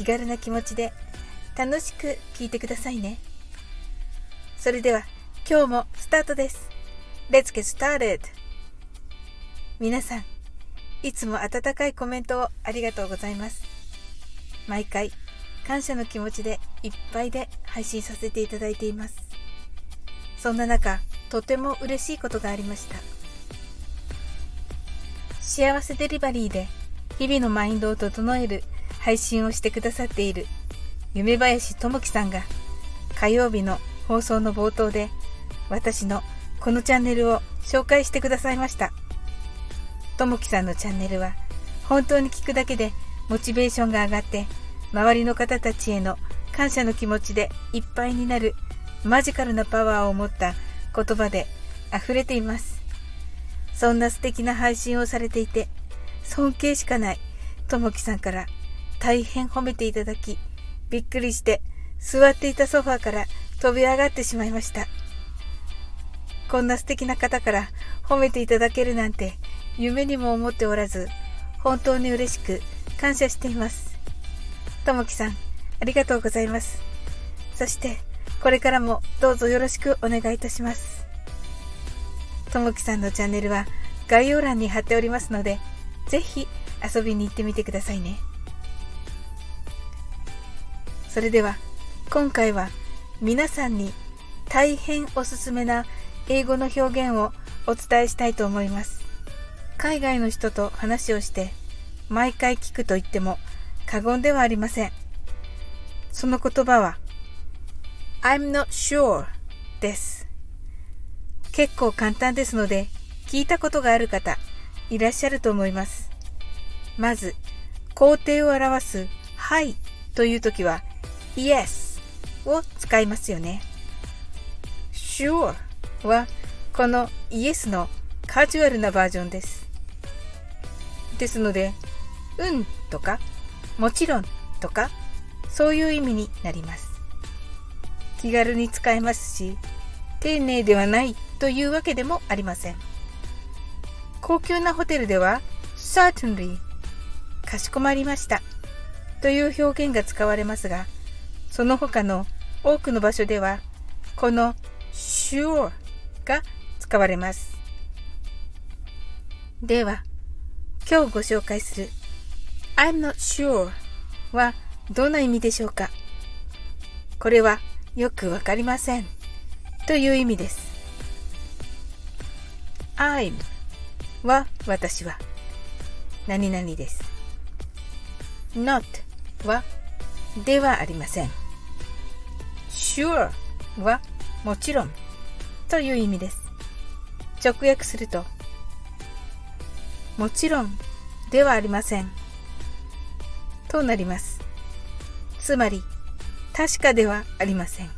気軽な気持ちで楽しく聞いてくださいね。それでは今日もスタートです。Let's get started! 皆さん、いつも温かいコメントをありがとうございます。毎回感謝の気持ちでいっぱいで配信させていただいています。そんな中、とても嬉しいことがありました。幸せデリバリーで日々のマインドを整える配信をしてくださっている夢林智樹さんが火曜日の放送の冒頭で私のこのチャンネルを紹介してくださいました。智樹さんのチャンネルは本当に聞くだけでモチベーションが上がって周りの方たちへの感謝の気持ちでいっぱいになるマジカルなパワーを持った言葉で溢れています。そんな素敵な配信をされていて尊敬しかない智樹さんから大変褒めていただき、びっくりして座っていたソファーから飛び上がってしまいました。こんな素敵な方から褒めていただけるなんて夢にも思っておらず、本当に嬉しく感謝しています。ともきさん、ありがとうございます。そして、これからもどうぞよろしくお願いいたします。ともきさんのチャンネルは概要欄に貼っておりますので、ぜひ遊びに行ってみてくださいね。それでは今回は皆さんに大変おすすめな英語の表現をお伝えしたいと思います。海外の人と話をして毎回聞くと言っても過言ではありません。その言葉は I'm not sure です。結構簡単ですので聞いたことがある方いらっしゃると思います。まず、肯定を表すはいというときは Yes を使いますよね。Sure はこの Yes のカジュアルなバージョンです。ですので、うんとか、もちろんとか、そういう意味になります。気軽に使えますし、丁寧ではないというわけでもありません。高級なホテルでは、certainly かしこまりましたという表現が使われますが、その他の多くの場所では、この sure が使われます。では、今日ご紹介する I'm not sure はどんな意味でしょうかこれはよくわかりませんという意味です。I'm は私は何々です。not はではありません。Sure はもちろんという意味です。直訳すると、もちろんではありません。となります。つまり、確かではありません。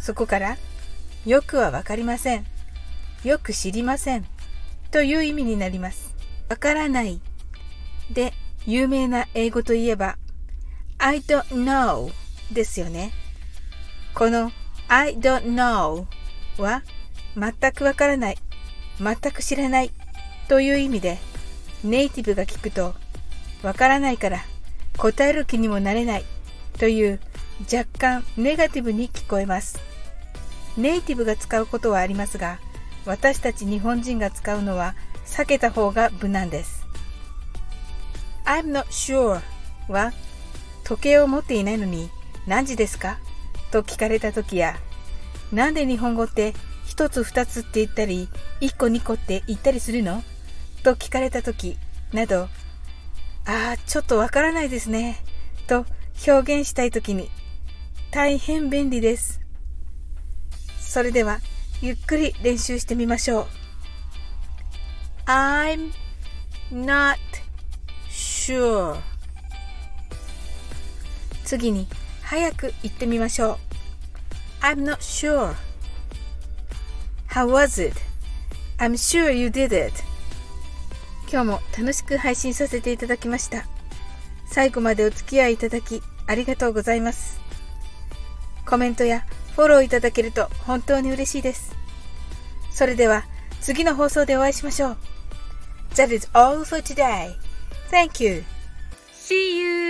そこから、よくはわかりません。よく知りません。という意味になります。わからないで有名な英語といえば I don't know ですよね。この I don't know は全くわからない、全く知らないという意味でネイティブが聞くとわからないから答える気にもなれないという若干ネガティブに聞こえます。ネイティブが使うことはありますが私たち日本人が使うのは避けた方が無難です。I'm not sure は時計を持っていないのに何時ですか？と聞かれた時やなんで日本語って一つ二つって言ったり一個二個って言ったりするの？と聞かれた時などああちょっとわからないですね。と表現したい時に大変便利です。それではゆっくり練習してみましょう。I'm not sure. 次に早く言ってみましょう。I'm not sure. How was it? I'm sure you did it. 今日も楽しく配信させていただきました。最後までお付き合いいただきありがとうございます。コメントやフォローいただけると本当に嬉しいです。それでは次の放送でお会いしましょう。That is all for today. Thank you. See you!